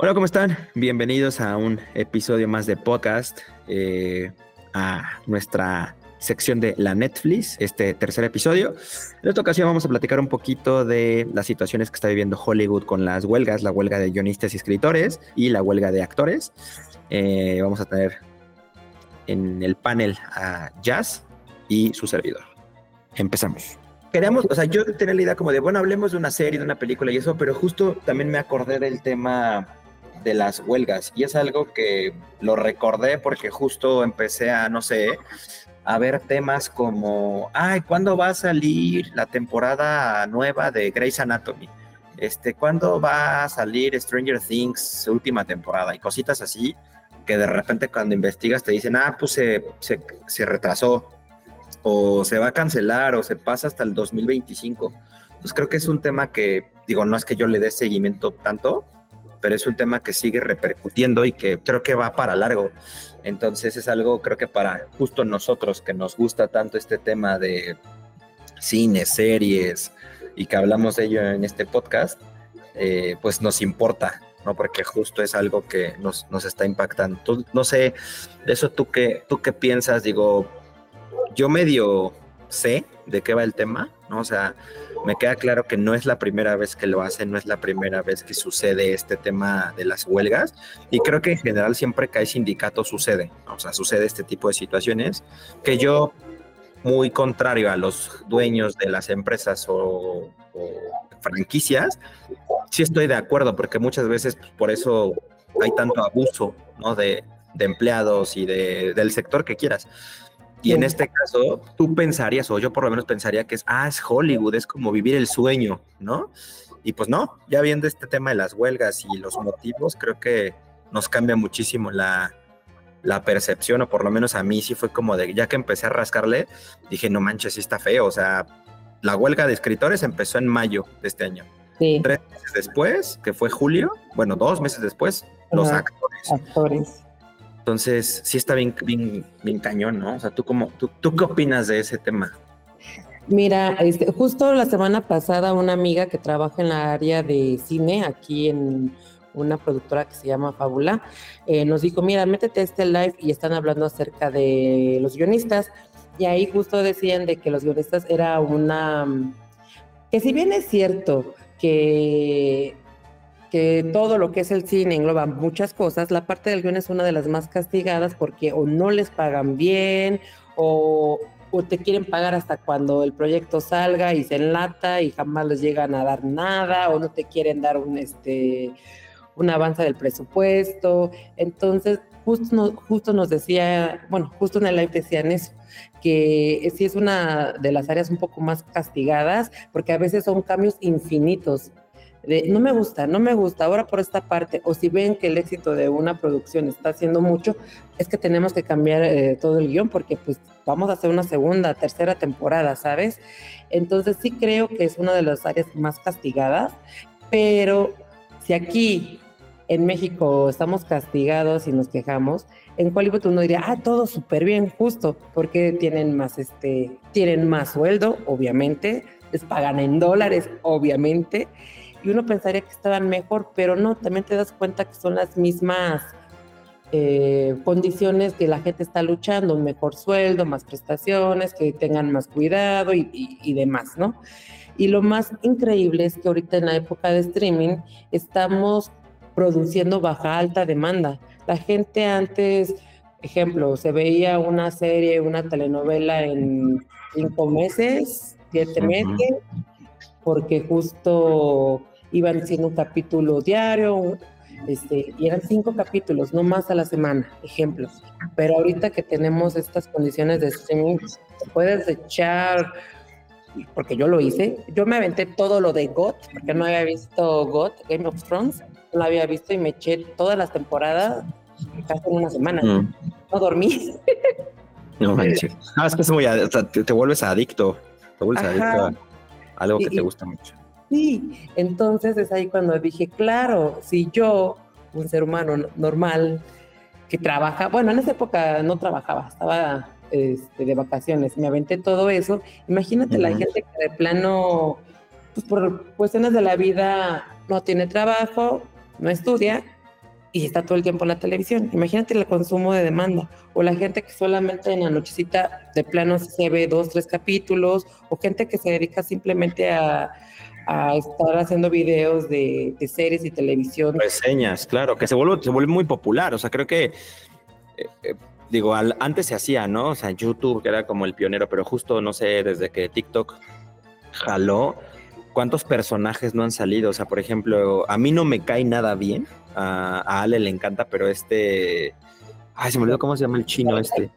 Hola, ¿cómo están? Bienvenidos a un episodio más de podcast, eh, a nuestra sección de la Netflix, este tercer episodio. En esta ocasión vamos a platicar un poquito de las situaciones que está viviendo Hollywood con las huelgas, la huelga de guionistas y escritores y la huelga de actores. Eh, vamos a tener en el panel a Jazz y su servidor. Empezamos queríamos, o sea, yo tenía la idea como de, bueno, hablemos de una serie, de una película y eso, pero justo también me acordé del tema de las huelgas y es algo que lo recordé porque justo empecé a, no sé, a ver temas como, ay, ¿cuándo va a salir la temporada nueva de Grey's Anatomy? Este, ¿cuándo va a salir Stranger Things última temporada? Y cositas así que de repente cuando investigas te dicen, ah, pues se, se, se retrasó o se va a cancelar o se pasa hasta el 2025. Pues creo que es un tema que, digo, no es que yo le dé seguimiento tanto, pero es un tema que sigue repercutiendo y que creo que va para largo. Entonces es algo, creo que para justo nosotros que nos gusta tanto este tema de cine, series y que hablamos de ello en este podcast, eh, pues nos importa, ¿no? Porque justo es algo que nos, nos está impactando. no sé, eso tú qué, tú qué piensas, digo, yo medio sé de qué va el tema, ¿no? O sea, me queda claro que no es la primera vez que lo hacen, no es la primera vez que sucede este tema de las huelgas y creo que en general siempre que hay sindicato sucede, o sea, sucede este tipo de situaciones que yo, muy contrario a los dueños de las empresas o, franquicias, sí estoy de acuerdo porque muchas veces pues, por eso hay tanto abuso, ¿no? De, empleados y de, del sector que quieras. Y en este caso, tú pensarías, o yo por lo menos pensaría que es, ah, es Hollywood, es como vivir el sueño, ¿no? Y pues no, ya viendo este tema de las huelgas y los motivos, creo que nos cambia muchísimo la, la percepción, o por lo menos a mí sí fue como de, ya que empecé a rascarle, dije, no manches, sí está feo, o sea, la huelga de escritores empezó en mayo de este año. Sí. Tres meses después, que fue julio, bueno, dos meses después, los actores. Actores. Entonces, sí está bien, bien, cañón, ¿no? O sea, ¿tú, cómo, tú, ¿tú qué opinas de ese tema? Mira, este, justo la semana pasada una amiga que trabaja en la área de cine aquí en una productora que se llama Fábula, eh, nos dijo, mira, métete a este live y están hablando acerca de los guionistas. Y ahí justo decían de que los guionistas era una... que si bien es cierto que que todo lo que es el cine engloba muchas cosas, la parte del guion es una de las más castigadas porque o no les pagan bien o, te quieren pagar hasta cuando el proyecto salga y se enlata y jamás les llegan a dar nada o no te quieren dar un este un avance del presupuesto. Entonces, justo nos, justo nos decía, bueno, justo en el live decían eso, que sí es una de las áreas un poco más castigadas porque a veces son cambios infinitos no me gusta, no me gusta, ahora por esta parte, o si ven que el éxito de una producción está haciendo mucho, es que tenemos que cambiar eh, todo el guion porque pues vamos a hacer una segunda, tercera temporada, ¿sabes? Entonces sí creo que es una de las áreas más castigadas, pero si aquí en México estamos castigados y nos quejamos, en Hollywood uno diría, ah, todo súper bien, justo, porque tienen más, este, tienen más sueldo, obviamente, les pagan en dólares, obviamente, y uno pensaría que estaban mejor, pero no, también te das cuenta que son las mismas eh, condiciones que la gente está luchando, un mejor sueldo, más prestaciones, que tengan más cuidado y, demás, ¿no? Y lo más increíble es que ahorita en la época de streaming estamos produciendo baja alta demanda. La gente antes, ejemplo, se veía una serie, una telenovela en cinco meses, siete meses, porque justo iban siendo un capítulo diario, este, y eran cinco capítulos, no más a la semana, ejemplos. Pero ahorita que tenemos estas condiciones de streaming, puedes echar, porque yo lo hice, yo me aventé todo lo de GOT, porque no había visto GOT, Game of Thrones, no lo había visto y me eché todas las temporadas casi en una semana. Mm. No dormí. No manches. No, es que es muy, te, vuelves adicto, te vuelves adicto algo que te gusta mucho. Sí, entonces es ahí cuando dije, claro, si yo, un ser humano normal, que trabaja, bueno, en esa época no trabajaba, estaba este, de vacaciones, me aventé todo eso, imagínate la gente que de plano, pues por cuestiones de la vida no tiene trabajo, no estudia y está todo el tiempo en la televisión. Imagínate el consumo de demanda o la gente que solamente en la nochecita de plano se ve dos, tres capítulos o gente que se dedica simplemente a, estar haciendo videos de, series y televisión. Reseñas, claro, que se vuelve, se vuelve muy popular. O sea, creo que, eh, eh, digo, antes se hacía, ¿no? O sea, YouTube, que era como el pionero, pero justo, no sé, desde que TikTok jaló, ¿cuántos personajes no han salido? O sea, por ejemplo, a mí no me cae nada bien a, Ale le encanta, pero este. Ay, se me olvidó cómo se llama el chino este.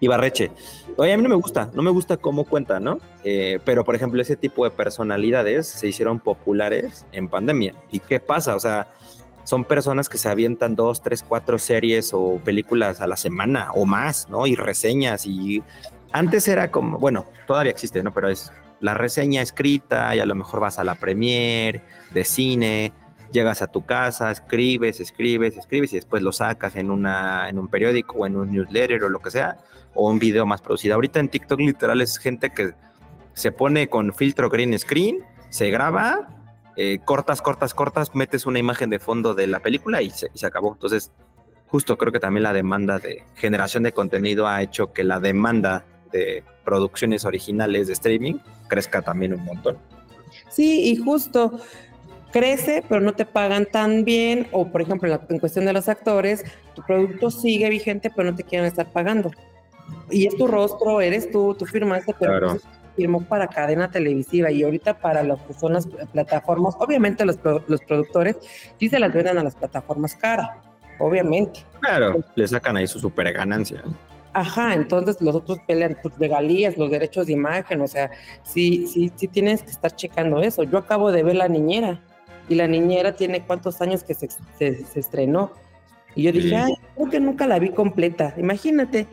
Ibarreche. Oye, a mí no me gusta, no me gusta cómo cuenta, ¿no? Eh, pero, por ejemplo, ese tipo de personalidades se hicieron populares en pandemia. ¿Y qué pasa? O sea, son personas que se avientan dos, tres, cuatro series o películas a la semana o más, ¿no? Y reseñas y antes era como, bueno, todavía existe, ¿no? Pero es la reseña escrita y a lo mejor vas a la premier de cine llegas a tu casa, escribes, escribes, escribes y después lo sacas en, una, en un periódico o en un newsletter o lo que sea, o un video más producido. Ahorita en TikTok literal es gente que se pone con filtro green screen, se graba, eh, cortas, cortas, cortas, metes una imagen de fondo de la película y se, y se acabó. Entonces, justo creo que también la demanda de generación de contenido ha hecho que la demanda de producciones originales de streaming crezca también un montón. Sí, y justo crece, pero no te pagan tan bien, o por ejemplo, en, cuestión de los actores, tu producto sigue vigente, pero no te quieren estar pagando. Y es tu rostro, eres tú, tú firmaste, pero firmó para cadena televisiva y ahorita para las que son las plataformas, obviamente los, los productores sí se las venden a las plataformas cara, obviamente. Claro, le sacan ahí su super ganancia. Ajá, entonces los otros pelean tus regalías, los derechos de imagen, o sea, sí, sí, sí tienes que estar checando eso. Yo acabo de ver La Niñera, y la niñera tiene cuántos años que se, se, estrenó. Y yo dije, ay, creo que nunca la vi completa. Imagínate.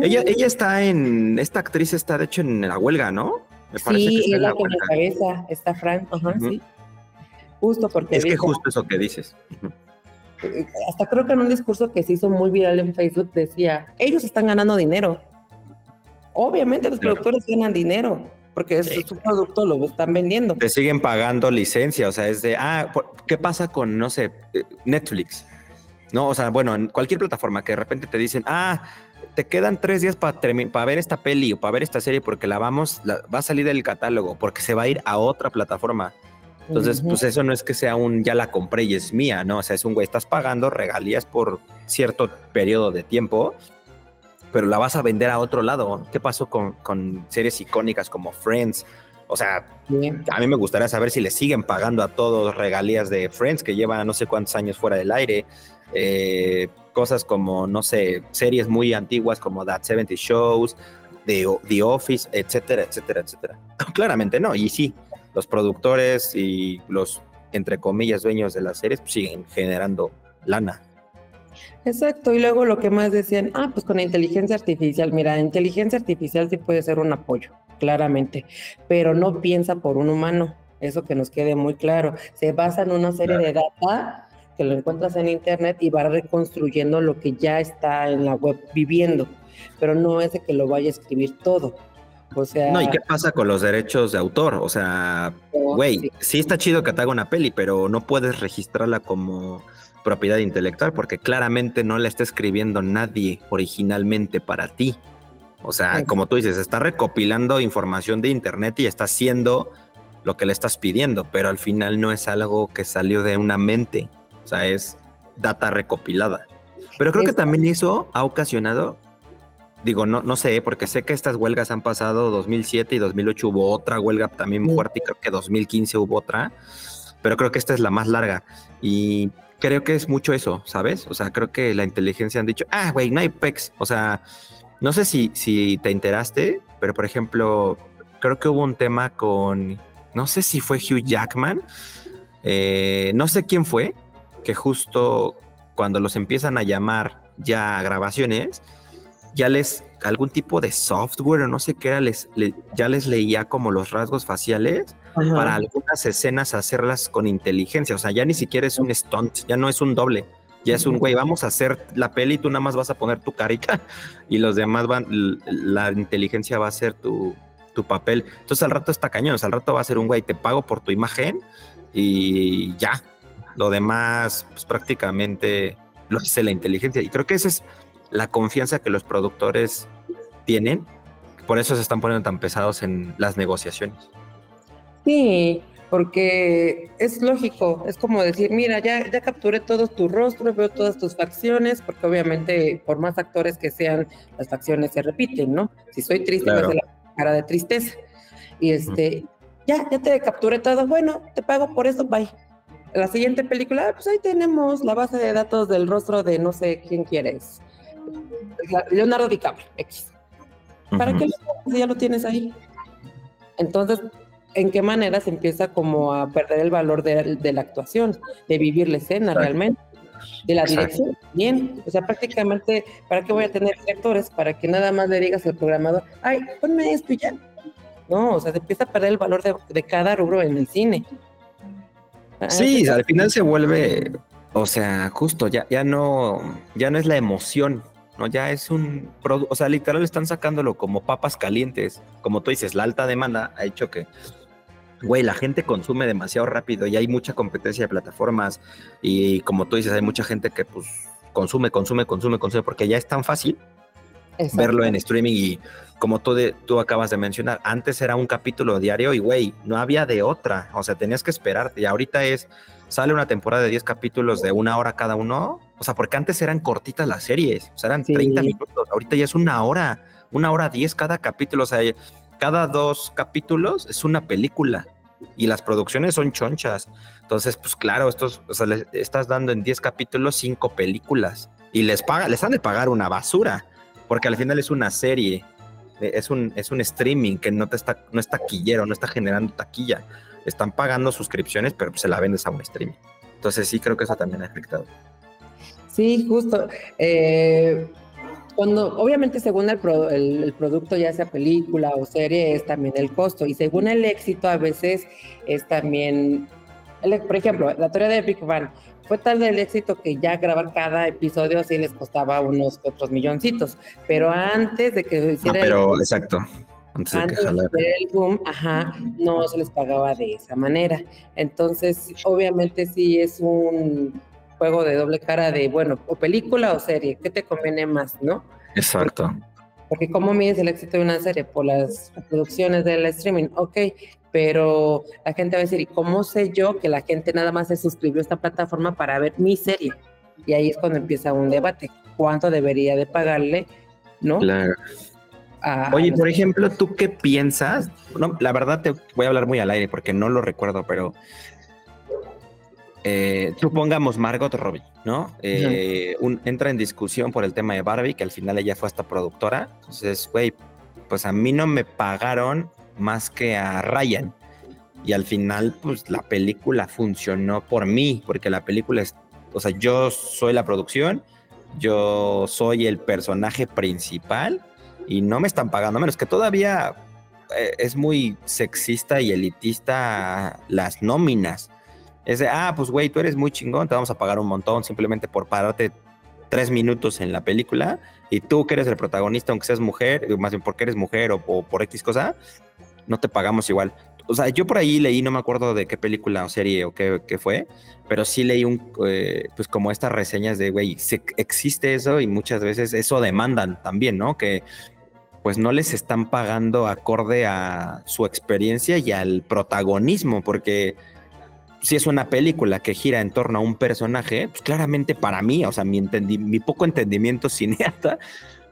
Ella, ella está en, esta actriz está de hecho en la huelga, ¿no? Me sí, que la con la cabeza, está Frank, ajá, sí. Justo porque... Es que justo eso que dices. Hasta creo que en un discurso que se hizo muy viral en Facebook decía, ellos están ganando dinero. Obviamente los productores ganan dinero porque es, su producto, lo están vendiendo. Te siguen pagando licencia, o sea, es de, ah, ¿qué pasa con, no sé, eh, Netflix? No, o sea, bueno, en cualquier plataforma que de repente te dicen, ah, te quedan tres días para para ver esta peli o para ver esta serie porque la vamos, va a salir del catálogo, porque se va a ir a otra plataforma. Entonces, pues eso no es que sea un ya la compré y es mía, ¿no? O sea, es un güey, estás pagando regalías por cierto periodo de tiempo pero la vas a vender a otro lado. ¿Qué pasó con, con series icónicas como Friends? O sea, a mí me gustaría saber si le siguen pagando a todos regalías de Friends que llevan no sé cuántos años fuera del aire. Eh, cosas como, no sé, series muy antiguas como That 70 Shows, The, The Office, etcétera, etcétera, etcétera. Claramente no. Y sí, los productores y los, entre comillas, dueños de las series pues, siguen generando lana. Exacto, y luego lo que más decían, ah, pues con inteligencia artificial, mira, inteligencia artificial sí puede ser un apoyo, claramente, pero no piensa por un humano, eso que nos quede muy claro, se basa en una serie de data que lo encuentras en internet y va reconstruyendo lo que ya está en la web viviendo, pero no es de que lo vaya a escribir todo. O sea, no, ¿y qué pasa con los derechos de autor? O sea, güey, sí está chido que te haga una peli, pero no puedes registrarla como propiedad intelectual porque claramente no la está escribiendo nadie originalmente para ti. O sea, como tú dices, está recopilando información de internet y está haciendo lo que le estás pidiendo, pero al final no es algo que salió de una mente, o sea, es data recopilada. Pero creo que también eso ha ocasionado, digo, no, no sé, porque sé que estas huelgas han pasado 2007 y 2008 hubo otra huelga también fuerte y creo que 2015 hubo otra, pero creo que esta es la más larga. Y creo que es mucho eso, ¿sabes? O sea, creo que la inteligencia han dicho, ah, güey, no hay pecs. O sea, no sé si, si te enteraste, pero por ejemplo, creo que hubo un tema con, no sé si fue Hugh Jackman, eh, no sé quién fue, que justo cuando los empiezan a llamar ya a grabaciones, ya les algún tipo de software o no sé qué era, les, ya les leía como los rasgos faciales para algunas escenas hacerlas con inteligencia. O sea, ya ni siquiera es un stunt, ya no es un doble. Ya es un güey, vamos a hacer la peli, tú nada más vas a poner tu carita y los demás van, la inteligencia va a hacer tu, tu papel. Entonces al rato está cañón, al rato va a ser un güey, te pago por tu imagen y ya. Lo demás, pues prácticamente lo hace la inteligencia. Y creo que esa es la confianza que los productores tienen. Por eso se están poniendo tan pesados en las negociaciones. Sí, porque es lógico, es como decir, mira, ya, ya capturé todos tus rostros, veo todas tus facciones, porque obviamente por más actores que sean, las facciones se repiten, ¿no? Si soy triste, me hace la cara de tristeza. Y este, ya, ya te capturé todo, bueno, te pago por eso, bye. La siguiente película, pues ahí tenemos la base de datos del rostro de no sé quién quieres. Leonardo DiCaprio, X. ¿Para qué lo ya lo tienes ahí? Entonces, ¿en qué manera se empieza como a perder el valor de, la actuación, de vivir la escena realmente? De la dirección, bien. O sea, prácticamente, ¿para qué voy a tener directores? Para que nada más le digas al programador, ay, ponme esto y ya. No, o sea, se empieza a perder el valor de cada rubro en el cine. Ah, sí, al final se vuelve, o sea, justo, ya, ya no, ya no es la emoción, ¿no? Ya es un producto, o sea, literal están sacándolo como papas calientes. Como tú dices, la alta demanda ha hecho que, güey, la gente consume demasiado rápido y hay mucha competencia de plataformas y como tú dices, hay mucha gente que pues consume, consume, consume, consume, porque ya es tan fácil verlo en streaming y como tú, tú acabas de mencionar, antes era un capítulo diario y güey, no había de otra, o sea, tenías que esperarte y ahorita es, sale una temporada de 10 capítulos de una hora cada uno, o sea, porque antes eran cortitas las series, o sea, eran 30 minutos, ahorita ya es una hora, una hora 10 cada capítulo, o sea, cada dos capítulos es una película y las producciones son chonchas. Entonces, pues claro, estos, o sea, le estás dando en 10 capítulos 5 películas y les paga, les han de pagar una basura porque al final es una serie, eh, es un, es un streaming que no, te está, no es taquillero, no está generando taquilla. Están pagando suscripciones, pero se la vendes a un streaming. Entonces sí creo que eso también ha afectado. Sí, justo. Eh, cuando, obviamente, según el, el, producto, ya sea película o serie, es también el costo. Y según el éxito, a veces es también. por ejemplo, la teoría de Big Bang fue tal el éxito que ya grabar cada episodio sí les costaba unos otros milloncitos, pero antes de que hiciera no, pero exacto. Antes, de, que el boom, ajá, no se les pagaba de esa manera. Entonces, obviamente sí es un juego de doble cara de, bueno, o película o serie, ¿qué te conviene más, no? Exacto. Porque, porque ¿cómo mides el éxito de una serie? Por las producciones del streaming. Ok, pero la gente va a decir, ¿y cómo sé yo que la gente nada más se suscribió a esta plataforma para ver mi serie? Y ahí es cuando empieza un debate, ¿cuánto debería de pagarle? ¿No? Claro. Oye, por ejemplo, ¿tú qué piensas? No, la verdad te voy a hablar muy al aire porque no lo recuerdo, pero eh, supongamos Margot Robbie, ¿no? Eh, entra en discusión por el tema de Barbie, que al final ella fue hasta productora. Entonces, güey, pues a mí no me pagaron más que a Ryan. Y al final, pues la película funcionó por mí, porque la película es, o sea, yo soy la producción, yo soy el personaje principal y no me están pagando menos, que todavía eh, es muy sexista y elitista las nóminas. Es de, ah, pues güey, tú eres muy chingón, te vamos a pagar un montón simplemente por pararte tres minutos en la película y tú que eres el protagonista, aunque seas mujer, más bien porque eres mujer o, o por X cosa, no te pagamos igual. O sea, yo por ahí leí, no me acuerdo de qué película o serie o qué, fue, pero sí leí un, eh, pues como estas reseñas de, güey, existe eso y muchas veces eso demandan también, ¿no? Que pues no les están pagando acorde a su experiencia y al protagonismo, porque si es una película que gira en torno a un personaje, pues claramente para mí, o sea, mi, mi poco entendimiento cineasta,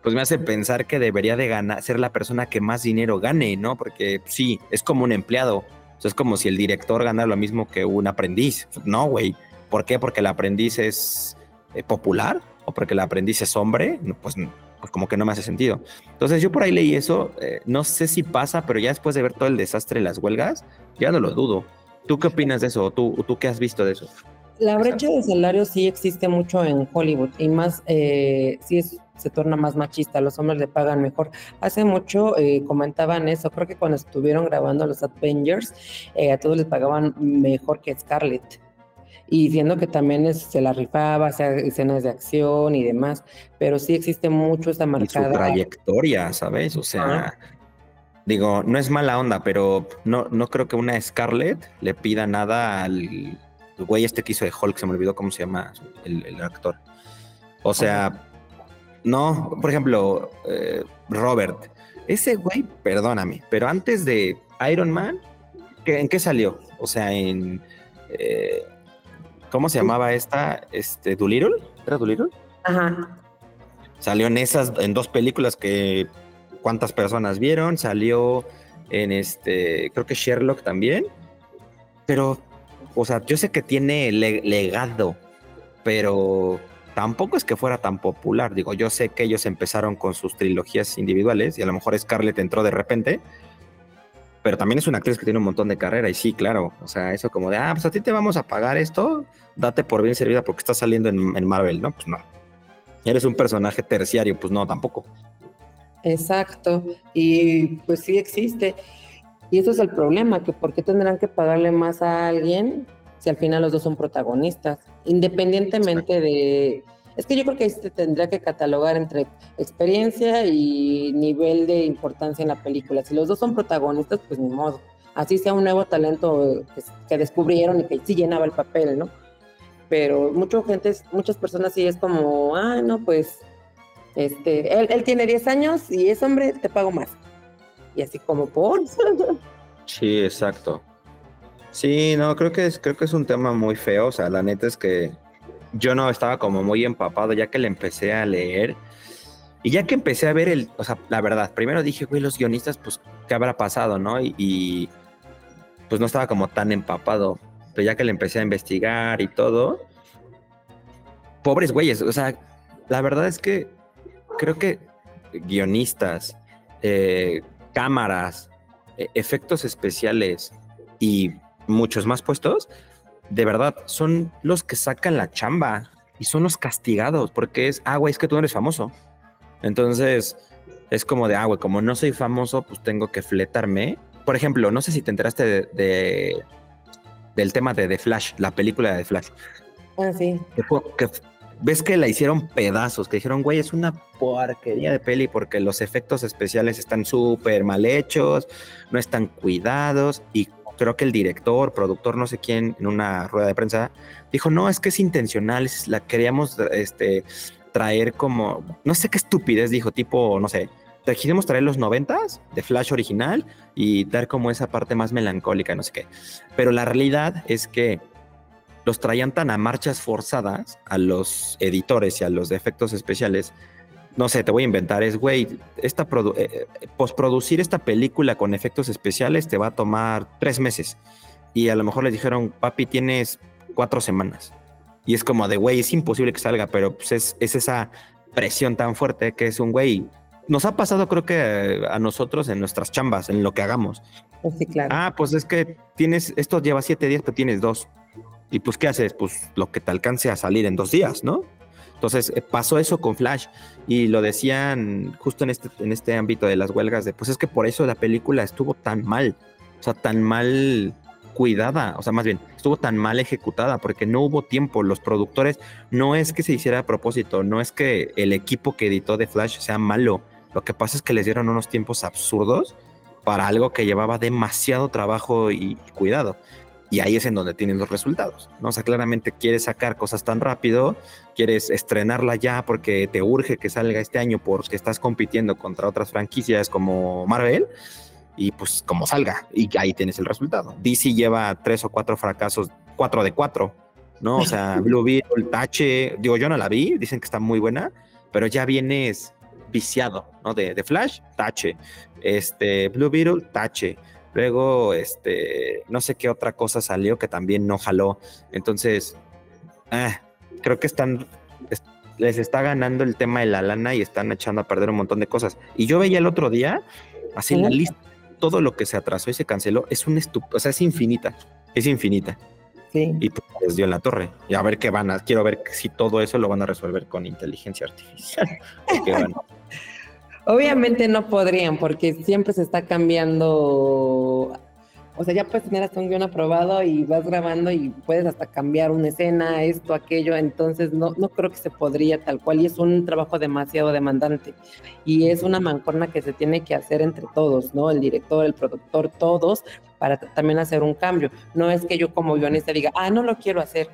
pues me hace pensar que debería de ganar, ser la persona que más dinero gane, ¿no? Porque pues, sí, es como un empleado. es como si el director gana lo mismo que un aprendiz. No, güey. ¿Por qué? Porque el aprendiz es eh, popular o porque el aprendiz es hombre. Pues, pues, como que no me hace sentido. Entonces yo por ahí leí eso. Eh, no sé si pasa, pero ya después de ver todo el desastre de las huelgas, ya no lo dudo. ¿Tú qué opinas de eso? ¿Tú, tú qué has visto de eso? La brecha de salario sí existe mucho en Hollywood y más eh, sí es, se torna más machista, los hombres le pagan mejor. Hace mucho eh, comentaban eso, creo que cuando estuvieron grabando los Avengers, eh, a todos les pagaban mejor que Scarlett. Y diciendo que también se la rifaba, hacía escenas de acción y demás, pero sí existe mucho esta marcada. Y su trayectoria, ¿sabes? O sea, digo, no es mala onda, pero no, no creo que una Scarlett le pida nada al güey este que hizo de Hulk, se me olvidó cómo se llama el, actor. O sea, no, por ejemplo, eh, Robert, ese güey, perdóname, pero antes de Iron Man, ¿en qué salió? O sea, en... Eh, ¿Cómo se llamaba esta? Este, ¿Doolittle? ¿Era Doolittle? Ajá. Salió en esas, en dos películas que cuántas personas vieron, salió en este, creo que Sherlock también, pero, o sea, yo sé que tiene legado, pero tampoco es que fuera tan popular. Digo, yo sé que ellos empezaron con sus trilogías individuales y a lo mejor Scarlett entró de repente, pero también es una actriz que tiene un montón de carrera y sí, claro, o sea, eso como de, ah, pues a ti te vamos a pagar esto, date por bien servida porque estás saliendo en, en Marvel, ¿no? Pues no. Eres un personaje terciario, pues no, tampoco. Exacto, y pues sí existe. Y eso es el problema, que por qué tendrán que pagarle más a alguien si al final los dos son protagonistas, independientemente de... Es que yo creo que se tendría que catalogar entre experiencia y nivel de importancia en la película. Si los dos son protagonistas, pues ni modo. Así sea un nuevo talento que, descubrieron y que sí llenaba el papel, ¿no? Pero mucha gente, muchas personas sí es como, ah, no, pues este, él, tiene 10 años y es hombre, te pago más. Y así como por. Sí, exacto. Sí, no, creo que es, creo que es un tema muy feo. O sea, la neta es que yo no estaba como muy empapado ya que le empecé a leer. Y ya que empecé a ver el, o sea, la verdad, primero dije, güey, los guionistas, pues, ¿qué habrá pasado, no? Y, y, pues no estaba como tan empapado. Pero ya que le empecé a investigar y todo, pobres güeyes, o sea, la verdad es que creo que guionistas, eh, cámaras, e, efectos especiales y muchos más puestos, de verdad, son los que sacan la chamba y son los castigados porque es, ah, güey, es que tú no eres famoso. Entonces, es como de, ah, güey, como no soy famoso, pues tengo que fletarme. Por ejemplo, no sé si te enteraste de, del tema de The Flash, la película de The Flash. Ah, sí. que ves que la hicieron pedazos, que dijeron, güey, es una porquería de peli porque los efectos especiales están súper mal hechos, no están cuidados y creo que el director, productor, no sé quién, en una rueda de prensa, dijo, no, es que es intencional, la queríamos este, traer como, no sé qué estupidez, dijo, tipo, no sé, quisimos traer los noventas de Flash original y dar como esa parte más melancólica, no sé qué. Pero la realidad es que los traían tan a marchas forzadas a los editores y a los efectos especiales. No sé, te voy a inventar, es, güey, esta eh, eh, posproducir esta película con efectos especiales te va a tomar tres meses. Y a lo mejor les dijeron, papi, tienes cuatro semanas. Y es como de, güey, es imposible que salga, pero pues es, esa presión tan fuerte que es un güey. Nos ha pasado, creo que a nosotros en nuestras chambas, en lo que hagamos. Sí, claro. Ah, pues es que tienes, esto lleva siete días, pero tienes dos. Y pues, ¿qué haces? Pues lo que te alcance a salir en dos días, ¿no? Entonces eh, pasó eso con Flash y lo decían justo en este, en este ámbito de las huelgas de, pues es que por eso la película estuvo tan mal, o sea, tan mal cuidada, o sea, más bien, estuvo tan mal ejecutada porque no hubo tiempo, los productores, no es que se hiciera a propósito, no es que el equipo que editó de Flash sea malo, lo que pasa es que les dieron unos tiempos absurdos para algo que llevaba demasiado trabajo y cuidado. Y ahí es en donde tienen los resultados, ¿no? O sea, claramente quieres sacar cosas tan rápido, quieres estrenarla ya porque te urge que salga este año porque estás compitiendo contra otras franquicias como Marvel y pues como salga y ahí tienes el resultado. DC lleva tres o cuatro fracasos, cuatro de cuatro, ¿no? O sea, Blue Beetle, Tache, digo, yo no la vi, dicen que está muy buena, pero ya vienes viciado, ¿no? De, de Flash, Tache, este, Blue Beetle, Tache. Luego, este, no sé qué otra cosa salió que también no jaló. Entonces, ah, creo que están, les está ganando el tema de la lana y están echando a perder un montón de cosas. Y yo veía el otro día, así la lista, todo lo que se atrasó y se canceló, es un estúpido, o sea, es infinita, es infinita. Sí. Y pues les dio en la torre. Y a ver qué van a, quiero ver si todo eso lo van a resolver con inteligencia artificial. Obviamente no podrían, porque siempre se está cambiando. O sea, ya puedes tener hasta un guion aprobado y vas grabando y puedes hasta cambiar una escena, esto, aquello. Entonces, no, no creo que se podría tal cual. Y es un trabajo demasiado demandante. Y es una mancorna que se tiene que hacer entre todos, ¿no? El director, el productor, todos, para también hacer un cambio. No es que yo como guionista diga, ah, no lo quiero hacer,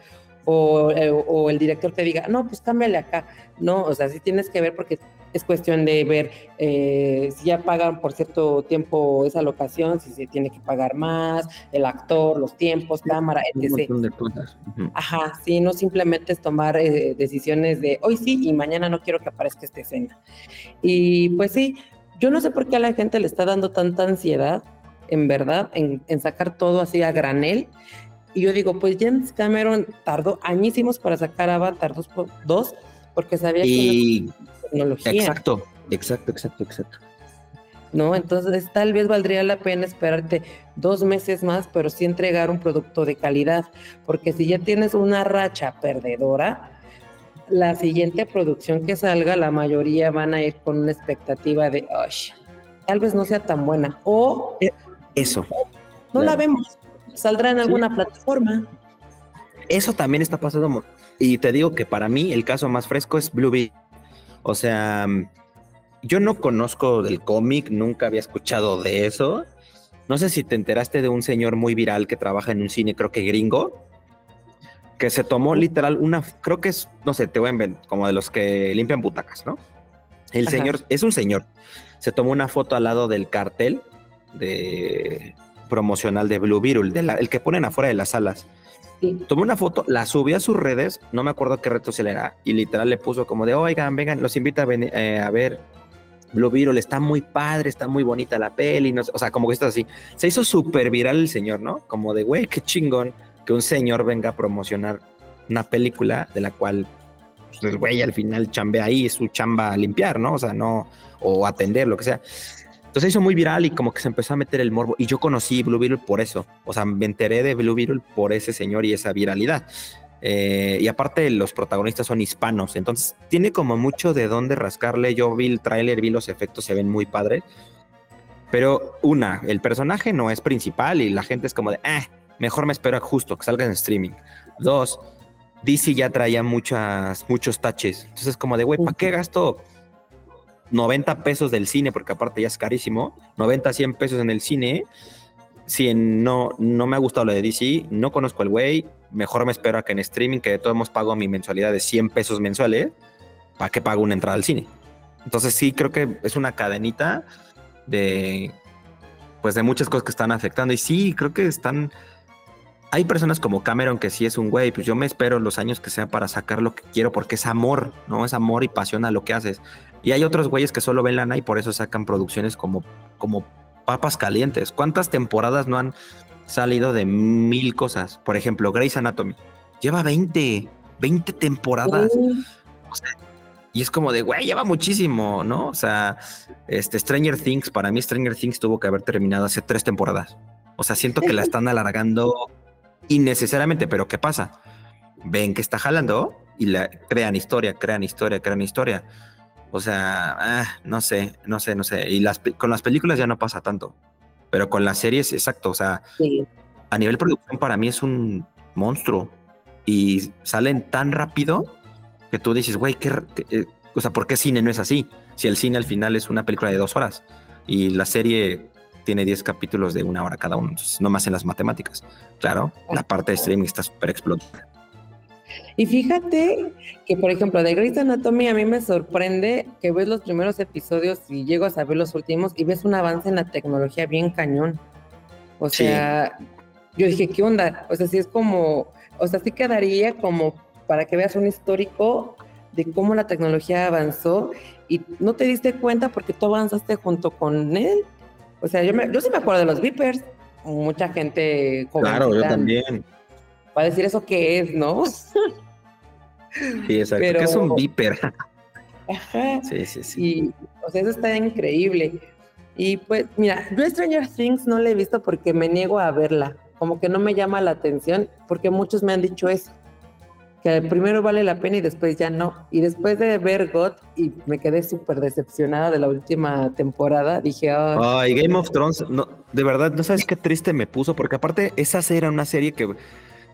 o, eh, o, el director te diga, no, pues cámbiale acá. No, o sea, sí tienes que ver porque es cuestión de ver eh, si ya pagan por cierto tiempo esa locación, si se tiene que pagar más, el actor, los tiempos, cámara, etc. Ajá, sí, no simplemente es tomar eh, decisiones de hoy sí y mañana no quiero que aparezca esta escena. Y pues sí, yo no sé por qué a la gente le está dando tanta ansiedad, en verdad, en, en sacar todo así a granel y yo digo, pues James Cameron tardó añísimos para sacar Avatar 2, porque sabía que tecnología. Exacto, exacto, exacto, exacto. ¿no? Entonces tal vez valdría la pena esperarte dos meses más, pero sí entregar un producto de calidad, porque si ya tienes una racha perdedora, la siguiente producción que salga, la mayoría van a ir con una expectativa de, tal vez no sea tan buena, o eh, eso. No la vemos. Saldrá en alguna plataforma. Eso también está pasando. Y te digo que para mí el caso más fresco es Bluebeard. O sea, yo no conozco del cómic, nunca había escuchado de eso. No sé si te enteraste de un señor muy viral que trabaja en un cine, creo que gringo, que se tomó literal una, creo que es, no sé, te voy a inventar, como de los que limpian butacas, ¿no? El señor, es un señor, se tomó una foto al lado del cartel de promocional de Blue de el que ponen afuera de las salas. Tomó una foto, la subió a sus redes, no me acuerdo qué reto se le era, y literal le puso como de, oigan, vengan, los invita a, venir, eh, a ver Blue Beetle, está muy padre, está muy bonita la peli, no, o sea, como que está así. Se hizo súper viral el señor, ¿no? Como de, güey, qué chingón que un señor venga a promocionar una película de la cual pues, el güey al final chambea ahí, su chamba limpiar, ¿no? O sea, no, o atender, lo que sea. Entonces hizo muy viral y como que se empezó a meter el morbo. Y yo conocí Blue Beetle por eso. O sea, me enteré de Blue Beetle por ese señor y esa viralidad. Eh, y aparte los protagonistas son hispanos, entonces tiene como mucho de dónde rascarle. Yo vi el tráiler, vi los efectos, se ven muy padres. Pero una, el personaje no es principal y la gente es como de, eh, mejor me espero justo que salga en streaming. Dos, DC ya traía muchas, muchos taches. Entonces como de, güey, ¿para qué gasto 90 pesos del cine, porque aparte ya es carísimo, 90, 100 pesos en el cine. Si no, no me ha gustado lo de DC, no conozco el güey, mejor me espero a que en streaming, que de todos modos pago mi mensualidad de 100 pesos mensuales, ¿para que pago una entrada al cine? Entonces sí, creo que es una cadenita de, pues de muchas cosas que están afectando. Y sí, creo que están... Hay personas como Cameron que sí es un güey, pues yo me espero los años que sea para sacar lo que quiero porque es amor, ¿no? Es amor y pasión a lo que haces. Y hay otros güeyes que solo ven lana y por eso sacan producciones como, como papas calientes. ¿Cuántas temporadas no han salido de mil cosas? Por ejemplo, Grey's Anatomy. Lleva 20, 20 temporadas. y es como de, güey, lleva muchísimo, ¿no? O sea, este Stranger Things, para mí Stranger Things tuvo que haber terminado hace tres temporadas. O sea, siento que la están alargando innecesariamente, pero ¿qué pasa? Ven que está jalando y la crean historia, crean historia, crean historia. O sea, ah, no sé, no sé, no sé. Y las, con las películas ya no pasa tanto, pero con las series, exacto. O sea, a nivel producción para mí es un monstruo y salen tan rápido que tú dices, güey, ¿qué, eh, o sea, ¿por qué cine no es así? Si el cine al final es una película de dos horas y la serie tiene 10 capítulos de una hora cada uno, entonces no más en las matemáticas. Claro, la parte de streaming está súper explotada. Y fíjate que, por ejemplo, de Grey's Anatomy a mí me sorprende que ves los primeros episodios y llego a saber los últimos y ves un avance en la tecnología bien cañón. O sea, yo dije, ¿qué onda? O sea, sí es como, o sea, sí quedaría como para que veas un histórico de cómo la tecnología avanzó y no te diste cuenta porque tú avanzaste junto con él. O sea, yo, me, yo sí me acuerdo de los Vipers. Mucha gente Claro, yo también. Va a decir eso qué es, ¿no? Sí, exacto. Pero... Que es un viper. Ajá. Sí, sí, sí. Y, o sea, eso está increíble. Y pues, mira, yo Stranger Things no la he visto porque me niego a verla. Como que no me llama la atención, porque muchos me han dicho eso. Que primero vale la pena y después ya no. Y después de ver God, y me quedé súper decepcionada de la última temporada, dije, ay, Game of Thrones, no, de verdad, no sabes qué triste me puso, porque aparte, esa era una serie que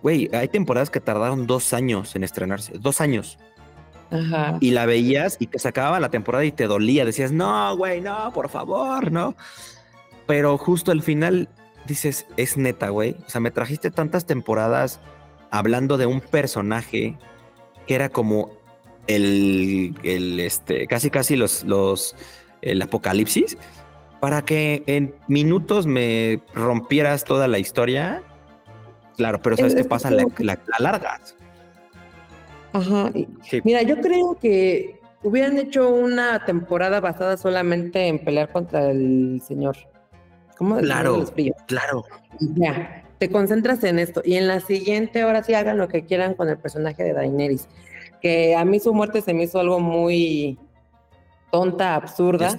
Güey, hay temporadas que tardaron dos años en estrenarse, dos años. Ajá. Y la veías y que se acababa la temporada y te dolía. Decías, no, güey, no, por favor, no. Pero justo al final dices, es neta, güey. O sea, me trajiste tantas temporadas hablando de un personaje que era como el, el este, casi casi los, los, el apocalipsis, para que en minutos me rompieras toda la historia. Claro, pero ¿sabes qué pasa? La, la, largas. Ajá. Mira, yo creo que hubieran hecho una temporada basada solamente en pelear contra el señor. ¿Cómo? Claro, claro. Ya, te concentras en esto. Y en la siguiente, ahora sí hagan lo que quieran con el personaje de Daenerys. Que a mí su muerte se me hizo algo muy tonta, absurda.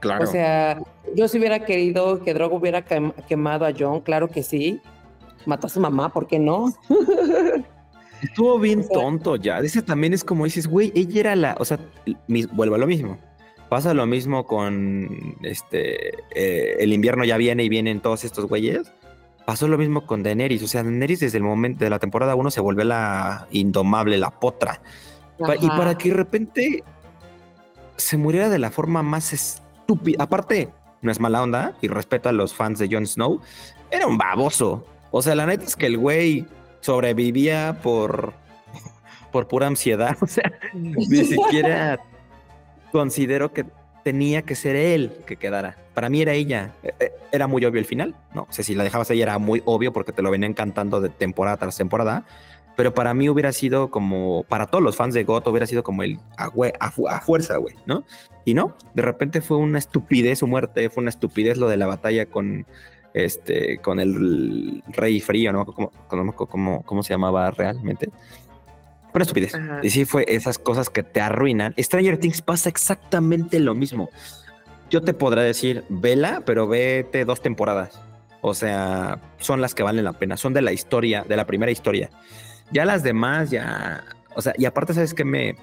Claro. O sea, yo si hubiera querido que Drogo hubiera quemado a John, claro que sí. Mató a su mamá, ¿por qué no? Estuvo bien tonto ya. Ese también es como dices, güey, ella era la, o sea, vuelvo a lo mismo. Pasa lo mismo con este, eh, el invierno ya viene y vienen todos estos güeyes. Pasó lo mismo con Daenerys. O sea, Daenerys desde el momento de la temporada 1 se vuelve la indomable, la potra. Y para que de repente se muriera de la forma más estúpida. Aparte, no es mala onda y respeto a los fans de Jon Snow. Era un baboso. O sea, la neta es que el güey sobrevivía por, por pura ansiedad. O sea, ni siquiera considero que tenía que ser él que quedara. Para mí era ella. E, e, era muy obvio el final. No o sé si la dejabas ahí era muy obvio porque te lo venían cantando de temporada tras temporada. Pero para mí hubiera sido como, para todos los fans de GOT, hubiera sido como el a, a fuerza, güey, ¿no? Y no, de repente fue una estupidez su muerte, fue una estupidez lo de la batalla con, este, con el rey frío, ¿no? ¿Cómo, cómo, cómo se llamaba realmente? Una estupidez. Y sí fue esas cosas que te arruinan. Stranger Things pasa exactamente lo mismo. Yo te podré decir, vela, pero vete dos temporadas. O sea, son las que valen la pena. Son de la historia, de la primera historia. Ya las demás, ya. O sea, y aparte, ¿sabes qué me.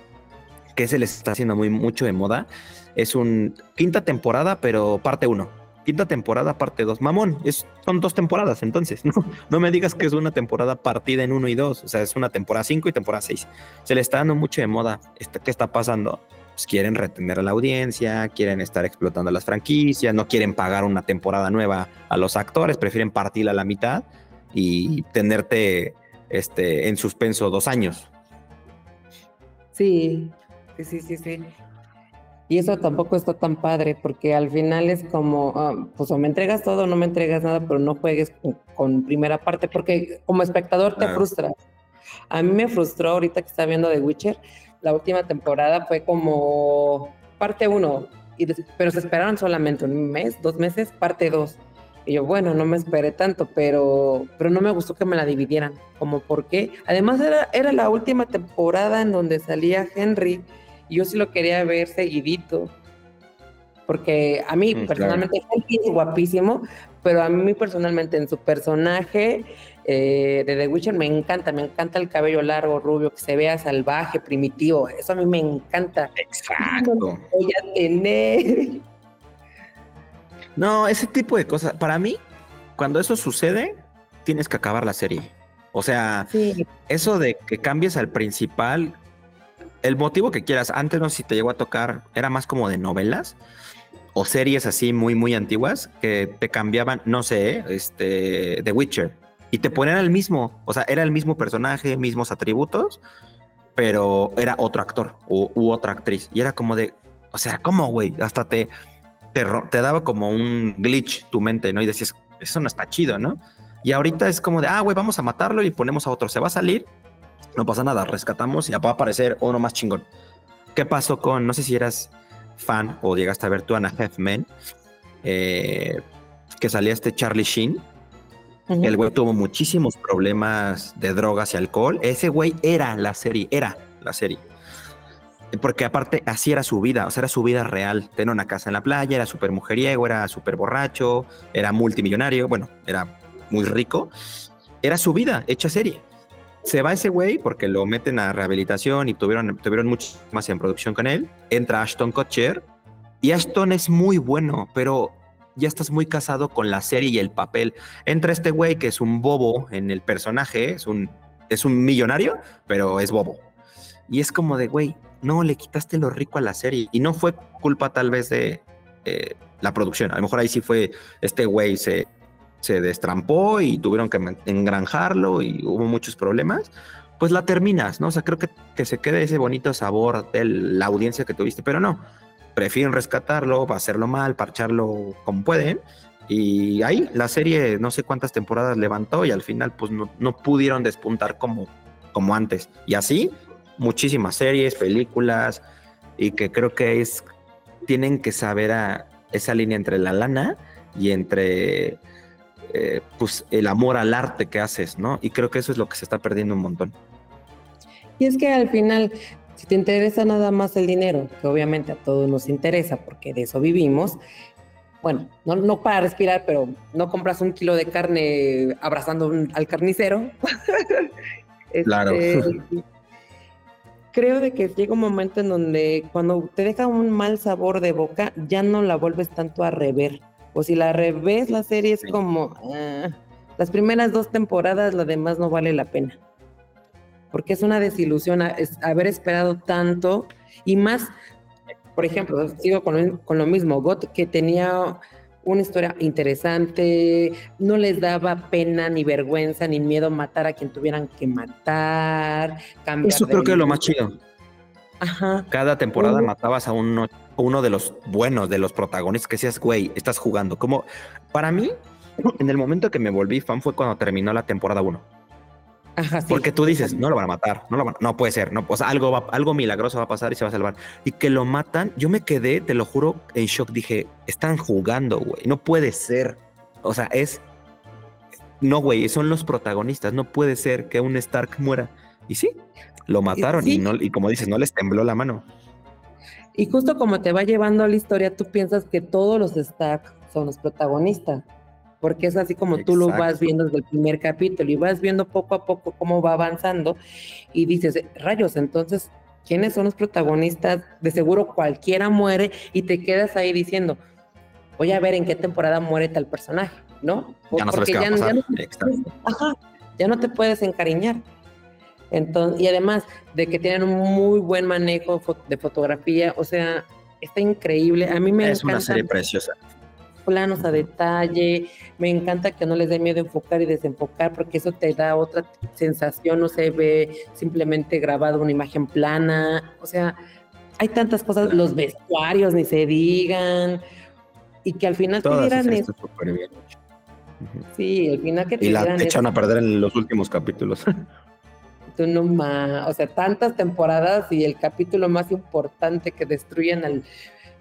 que se les está haciendo muy mucho de moda? Es un quinta temporada, pero parte uno quinta temporada, parte 2. Mamón, es, son dos temporadas, entonces, no, no me digas que es una temporada partida en uno y dos, o sea, es una temporada 5 y temporada 6. Se le está dando mucho de moda. Este, ¿Qué está pasando? Pues quieren retener a la audiencia, quieren estar explotando las franquicias, no quieren pagar una temporada nueva a los actores, prefieren partirla a la mitad y tenerte este, en suspenso dos años. Sí, sí, sí, sí. Y eso tampoco está tan padre, porque al final es como, ah, pues o me entregas todo o no me entregas nada, pero no juegues con, primera parte, porque como espectador te frustra. A mí me frustró ahorita que está viendo The Witcher, la última temporada fue como parte uno, y pero se esperaron solamente un mes, dos meses, parte dos. Y yo, bueno, no me esperé tanto, pero, pero no me gustó que me la dividieran. Como por qué. Además era, era la última temporada en donde salía Henry yo sí lo quería ver seguidito, porque a mí mm, personalmente es guapísimo, pero a mí personalmente en su personaje eh, de The Witcher me encanta, me encanta el cabello largo, rubio, que se vea salvaje, primitivo, eso a mí me encanta. Exacto. Voy a tener. No, ese tipo de cosas, para mí, cuando eso sucede, tienes que acabar la serie. O sea, eso de que cambies al principal, el motivo que quieras, antes no sé si te llegó a tocar, era más como de novelas o series así muy, muy antiguas que te cambiaban, no sé, este, The Witcher, y te ponían el mismo, o sea, era el mismo personaje, mismos atributos, pero era otro actor u, otra actriz. Y era como de, o sea, ¿cómo, güey? Hasta te, te, te, daba como un glitch tu mente, ¿no? Y decías, eso no está chido, ¿no? Y ahorita es como de, ah, güey, vamos a matarlo y ponemos a otro. Se va a salir no pasa nada, rescatamos y ya va a aparecer uno más chingón. ¿Qué pasó con, no sé si eras fan o llegaste a ver tú a Anna Hefman, eh, que salía este Charlie Sheen? El güey tuvo muchísimos problemas de drogas y alcohol. Ese güey era la serie, era la serie. Porque aparte así era su vida, o sea, era su vida real. Tenía una casa en la playa, era súper mujeriego, era súper borracho, era multimillonario, bueno, era muy rico. Era su vida hecha serie se va ese güey porque lo meten a rehabilitación y tuvieron, tuvieron mucho más en producción con él. Entra Ashton Kutcher y Ashton es muy bueno, pero ya estás muy casado con la serie y el papel. Entra este güey que es un bobo en el personaje, es un, es un millonario, pero es bobo. Y es como de, güey, no, le quitaste lo rico a la serie. Y no fue culpa tal vez de eh, la producción. A lo mejor ahí sí fue, este güey se se destrampó y tuvieron que engranjarlo y hubo muchos problemas, pues la terminas, ¿no? O sea, creo que, que se quede ese bonito sabor de la audiencia que tuviste, pero no, prefieren rescatarlo, hacerlo mal, parcharlo como pueden. Y ahí la serie no sé cuántas temporadas levantó y al final pues no, no pudieron despuntar como, como antes. Y así muchísimas series, películas y que creo que es tienen que saber a esa línea entre la lana y entre eh, pues el amor al arte que haces, ¿no? Y creo que eso es lo que se está perdiendo un montón. Y es que al final, si te interesa nada más el dinero, que obviamente a todos nos interesa porque de eso vivimos, bueno, no, no para respirar, pero no compras un kilo de carne abrazando al carnicero. claro. Este, creo de que llega un momento en donde cuando te deja un mal sabor de boca, ya no la vuelves tanto a rever. O si la revés, la serie es como, ah, las primeras dos temporadas, lo demás no vale la pena. Porque es una desilusión haber esperado tanto y más, por ejemplo, sigo con, con lo mismo, Got, que tenía una historia interesante, no les daba pena ni vergüenza ni miedo matar a quien tuvieran que matar. Eso creo que es lo más chido. Ajá. Cada temporada matabas a uno, uno de los buenos, de los protagonistas, que decías, güey, estás jugando. Como para mí, en el momento que me volví fan fue cuando terminó la temporada 1. Porque tú dices, no lo van a matar, no lo van, no puede ser, no, o sea, algo, va, algo milagroso va a pasar y se va a salvar. Y que lo matan, yo me quedé, te lo juro, en shock. Dije, están jugando, güey, no puede ser. O sea, es, no, güey, son los protagonistas, no puede ser que un Stark muera. Y sí, lo mataron y no, y como dices, no les tembló la mano. Y justo como te va llevando a la historia, tú piensas que todos los Stark son los protagonistas porque es así como tú lo vas viendo desde el primer capítulo y vas viendo poco a poco cómo va avanzando y dices, rayos, entonces, ¿quiénes son los protagonistas? De seguro cualquiera muere y te quedas ahí diciendo, voy a ver en qué temporada muere tal personaje, ¿no? Ya no sabes qué va a pasar. Ya, no, te puedes encariñar. Entonces, y además de que tienen un muy buen manejo de fotografía, o sea, está increíble. A mí me es una serie preciosa planos a detalle, me encanta que no les dé miedo enfocar y desenfocar porque eso te da otra sensación, no se ve simplemente grabado una imagen plana, o sea, hay tantas cosas, los vestuarios ni se digan, y que al final te dieran eso. Sí, al final que te Y la echan a perder en los últimos capítulos. Tú no más, o sea, tantas temporadas y el capítulo más importante que destruyen al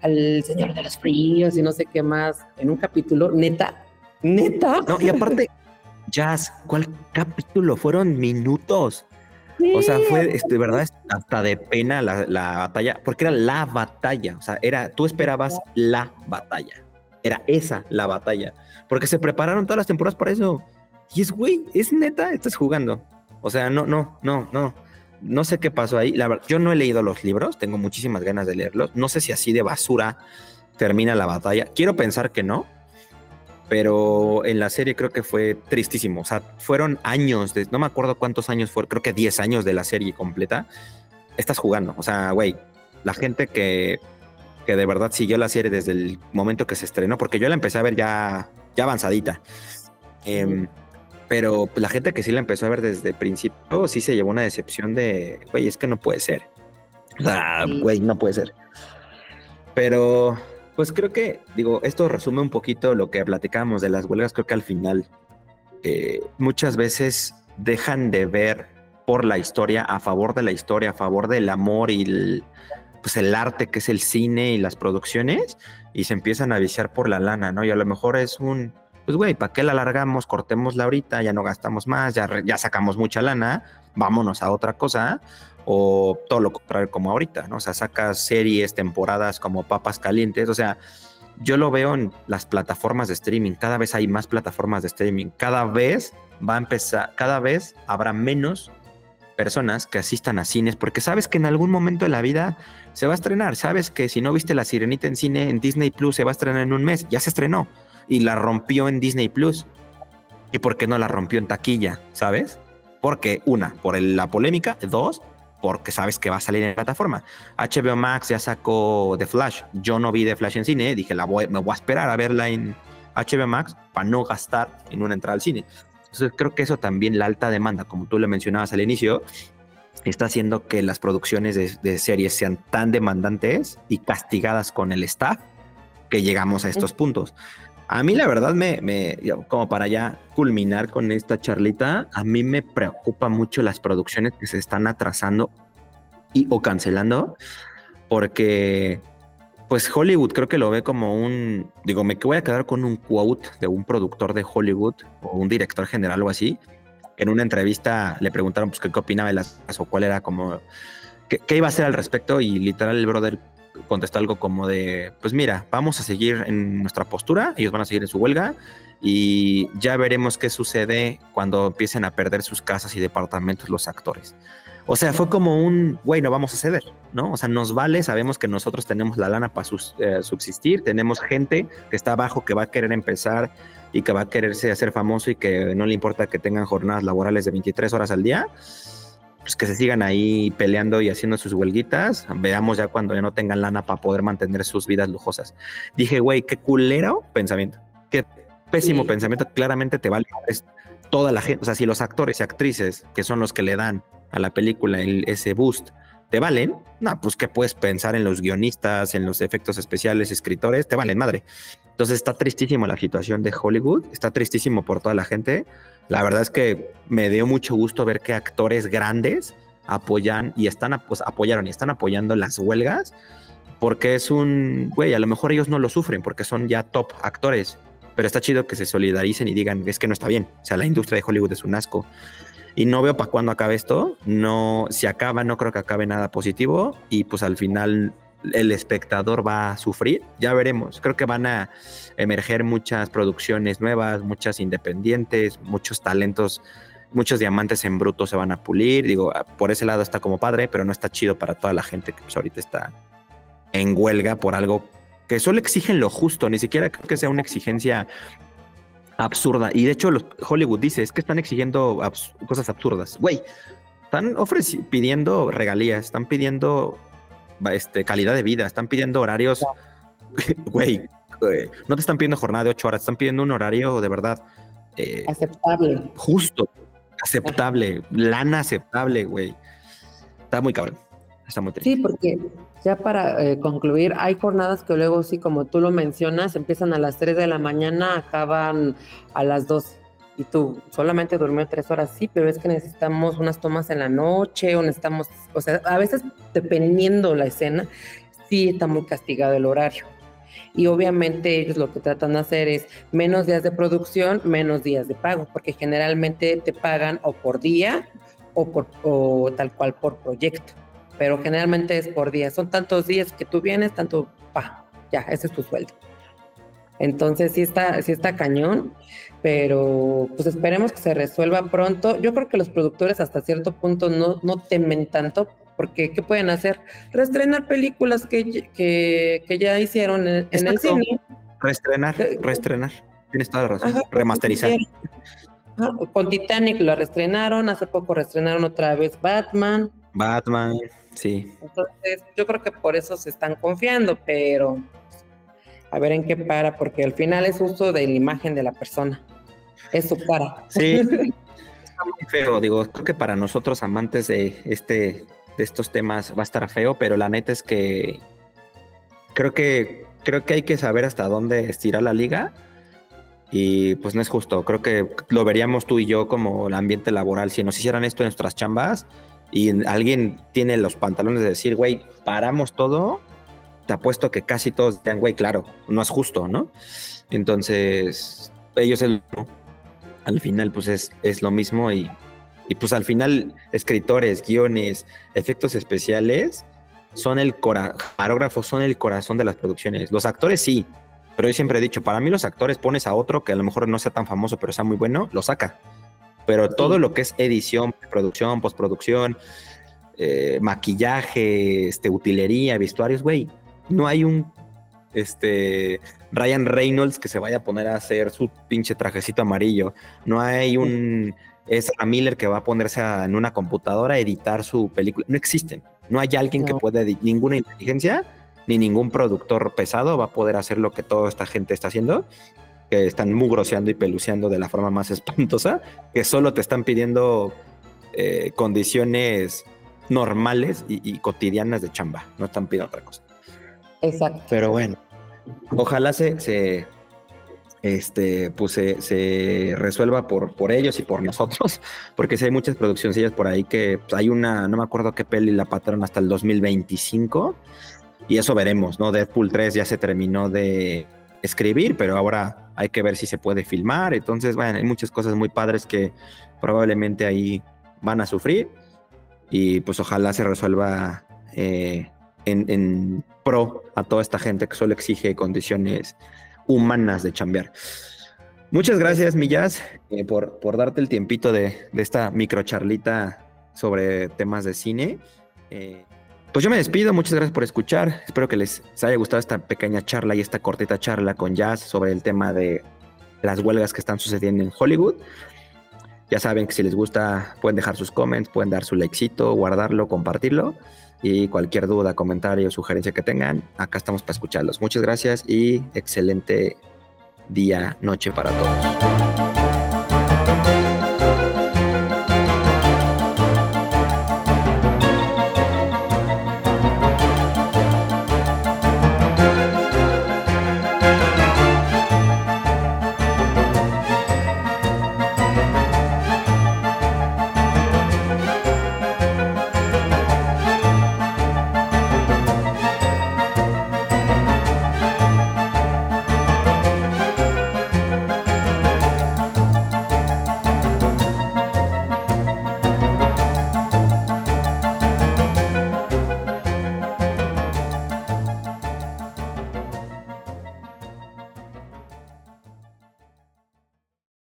al Señor de los Fríos y no sé qué más en un capítulo, neta, neta. No, y aparte, Jazz, ¿cuál capítulo? Fueron minutos. O sea, fue, este, verdad, hasta de pena la, la, batalla, porque era la batalla. O sea, era, tú esperabas la batalla. Era esa la batalla. Porque se prepararon todas las temporadas para eso. Y es, güey, es neta, estás jugando. O sea, no, no, no, no no sé qué pasó ahí. La verdad, yo no he leído los libros, tengo muchísimas ganas de leerlos. No sé si así de basura termina la batalla. Quiero pensar que no, pero en la serie creo que fue tristísimo. O sea, fueron años, de, no me acuerdo cuántos años fueron, creo que 10 años de la serie completa. Estás jugando. O sea, güey, la gente que, que de verdad siguió la serie desde el momento que se estrenó, porque yo la empecé a ver ya, ya avanzadita. Eh, pero pues, la gente que sí la empezó a ver desde el principio, sí se llevó una decepción de, güey, es que no puede ser. O sea, güey, no puede ser. Pero, pues creo que, digo, esto resume un poquito lo que platicábamos de las huelgas. Creo que al final eh, muchas veces dejan de ver por la historia, a favor de la historia, a favor del amor y el, pues el arte que es el cine y las producciones, y se empiezan a viciar por la lana, ¿no? Y a lo mejor es un pues güey, ¿para qué la alargamos? Cortémosla ahorita, ya no gastamos más, ya, ya sacamos mucha lana, vámonos a otra cosa, o todo lo contrario como ahorita, ¿no? O sea, sacas series, temporadas como papas calientes, o sea, yo lo veo en las plataformas de streaming, cada vez hay más plataformas de streaming, cada vez va a empezar, cada vez habrá menos personas que asistan a cines, porque sabes que en algún momento de la vida se va a estrenar, sabes que si no viste La Sirenita en cine, en Disney Plus se va a estrenar en un mes, ya se estrenó y la rompió en Disney Plus. ¿Y por qué no la rompió en taquilla? ¿Sabes? Porque, una, por la polémica. Dos, porque sabes que va a salir en la plataforma. HBO Max ya sacó The Flash. Yo no vi The Flash en cine. Dije, la voy, me voy a esperar a verla en HBO Max para no gastar en una entrada al cine. Entonces creo que eso también, la alta demanda, como tú le mencionabas al inicio, está haciendo que las producciones de, series sean tan demandantes y castigadas con el staff que llegamos a estos puntos. A mí la verdad me, me, como para ya culminar con esta charlita, a mí me preocupa mucho las producciones que se están atrasando y o cancelando, porque pues Hollywood creo que lo ve como un, digo, me voy a quedar con un quote de un productor de Hollywood o un director general o así, en una entrevista le preguntaron pues qué, opinaba de las o cuál era como, qué, qué iba a hacer al respecto y literal el brother contestó algo como de, pues mira, vamos a seguir en nuestra postura, ellos van a seguir en su huelga y ya veremos qué sucede cuando empiecen a perder sus casas y departamentos los actores. O sea, fue como un, güey, no vamos a ceder, ¿no? O sea, nos vale, sabemos que nosotros tenemos la lana para eh, subsistir, tenemos gente que está abajo que va a querer empezar y que va a quererse hacer famoso y que no le importa que tengan jornadas laborales de 23 horas al día pues que se sigan ahí peleando y haciendo sus huelguitas. Veamos ya cuando ya no tengan lana para poder mantener sus vidas lujosas. Dije, güey, qué culero pensamiento. Qué pésimo pensamiento. Claramente te vale toda la gente. O sea, si los actores y actrices, que son los que le dan a la película ese boost, te valen, no, pues que puedes pensar en los guionistas, en los efectos especiales, escritores, te valen madre. Entonces está tristísimo la situación de Hollywood, está tristísimo por toda la gente. La verdad es que me dio mucho gusto ver que actores grandes apoyan y están pues, apoyaron y están apoyando las huelgas porque es un güey, a lo mejor ellos no lo sufren porque son ya top actores, pero está chido que se solidaricen y digan es que no está bien. O sea, la industria de Hollywood es un asco y no veo para cuándo acabe esto. No, si acaba, no creo que acabe nada positivo y pues al final el espectador va a sufrir. Ya veremos. Creo que van a emerger muchas producciones nuevas, muchas independientes, muchos talentos, muchos diamantes en bruto se van a pulir. Digo, ah, por ese lado está como padre, pero no está chido para toda la gente que pues, ahorita está en huelga por algo que solo exigen lo justo, ni siquiera creo que sea una exigencia absurda. Y de hecho, los Hollywood dice es que están exigiendo cosas absurdas. Güey, están pidiendo regalías, están pidiendo este, calidad de vida, están pidiendo horarios. Güey, no te están pidiendo jornada de ocho horas, están pidiendo un horario de verdad. Eh, aceptable. Justo, aceptable, lana aceptable, güey. Está muy cabrón. Está muy triste. Sí, porque ya para eh, concluir, hay jornadas que luego, sí, como tú lo mencionas, empiezan a las 3 de la mañana, acaban a las 2. Y tú solamente durmió tres horas, sí, pero es que necesitamos unas tomas en la noche, o necesitamos, o sea, a veces dependiendo la escena, sí está muy castigado el horario. Y obviamente ellos lo que tratan de hacer es menos días de producción, menos días de pago, porque generalmente te pagan o por día o, por, o tal cual por proyecto pero generalmente es por día. Son tantos días que tú vienes, tanto, pa, ya, ese es tu sueldo. Entonces sí está, sí está cañón, pero pues esperemos que se resuelva pronto. Yo creo que los productores hasta cierto punto no, no temen tanto, porque ¿qué pueden hacer? Reestrenar películas que, que, ya hicieron en, el cine. Reestrenar, eh, reestrenar. Tienes toda la razón. Remasterizar. Con Titanic lo reestrenaron, hace poco reestrenaron otra vez Batman. Batman. Sí. Entonces, yo creo que por eso se están confiando, pero a ver en qué para, porque al final es uso de la imagen de la persona. Es su cara. Sí. Está muy feo, digo, creo que para nosotros amantes de este de estos temas va a estar feo, pero la neta es que creo que creo que hay que saber hasta dónde estirar la liga y pues no es justo. Creo que lo veríamos tú y yo como el ambiente laboral. Si nos hicieran esto en nuestras chambas, y alguien tiene los pantalones de decir, güey, paramos todo, te apuesto que casi todos digan, güey, claro, no es justo, ¿no? Entonces, ellos el, al final, pues es, es lo mismo y, y, pues al final, escritores, guiones, efectos especiales son el coreógrafos son el corazón de las producciones. Los actores sí, pero yo siempre he dicho, para mí los actores pones a otro que a lo mejor no sea tan famoso, pero sea muy bueno, lo saca pero todo lo que es edición, producción, postproducción, eh, maquillaje, este, utilería, vestuarios, güey, no hay un este Ryan Reynolds que se vaya a poner a hacer su pinche trajecito amarillo. No hay un Ezra Miller que va a ponerse en una computadora a editar su película. No existen. No hay alguien que pueda, ninguna inteligencia ni ningún productor pesado va a poder hacer lo que toda esta gente está haciendo. que están mugroseando y peluceando de la forma más espantosa, que solo te están pidiendo eh, condiciones normales y, cotidianas de chamba, no están pidiendo otra cosa. Exacto. Pero bueno, ojalá se, se este, pues se, resuelva por, por ellos y por nosotros, porque si hay muchas producciones por ahí que pues, hay una, no me acuerdo qué peli la pataron hasta el 2025 y eso veremos, ¿no? Deadpool 3 ya se terminó de escribir, pero ahora hay que ver si se puede filmar, entonces, bueno, hay muchas cosas muy padres que probablemente ahí van a sufrir y pues ojalá se resuelva eh, en, pro a toda esta gente que solo exige condiciones humanas de chambear. Muchas gracias, Millas, eh, por, por darte el tiempito de, de esta microcharlita sobre temas de cine. Eh, pues yo me despido, muchas gracias por escuchar. Espero que les haya gustado esta pequeña charla y esta cortita charla con Jazz sobre el tema de las huelgas que están sucediendo en Hollywood. Ya saben que si les gusta pueden dejar sus comments, pueden dar su likecito, guardarlo, compartirlo y cualquier duda, comentario, sugerencia que tengan, acá estamos para escucharlos. Muchas gracias y excelente día, noche para todos.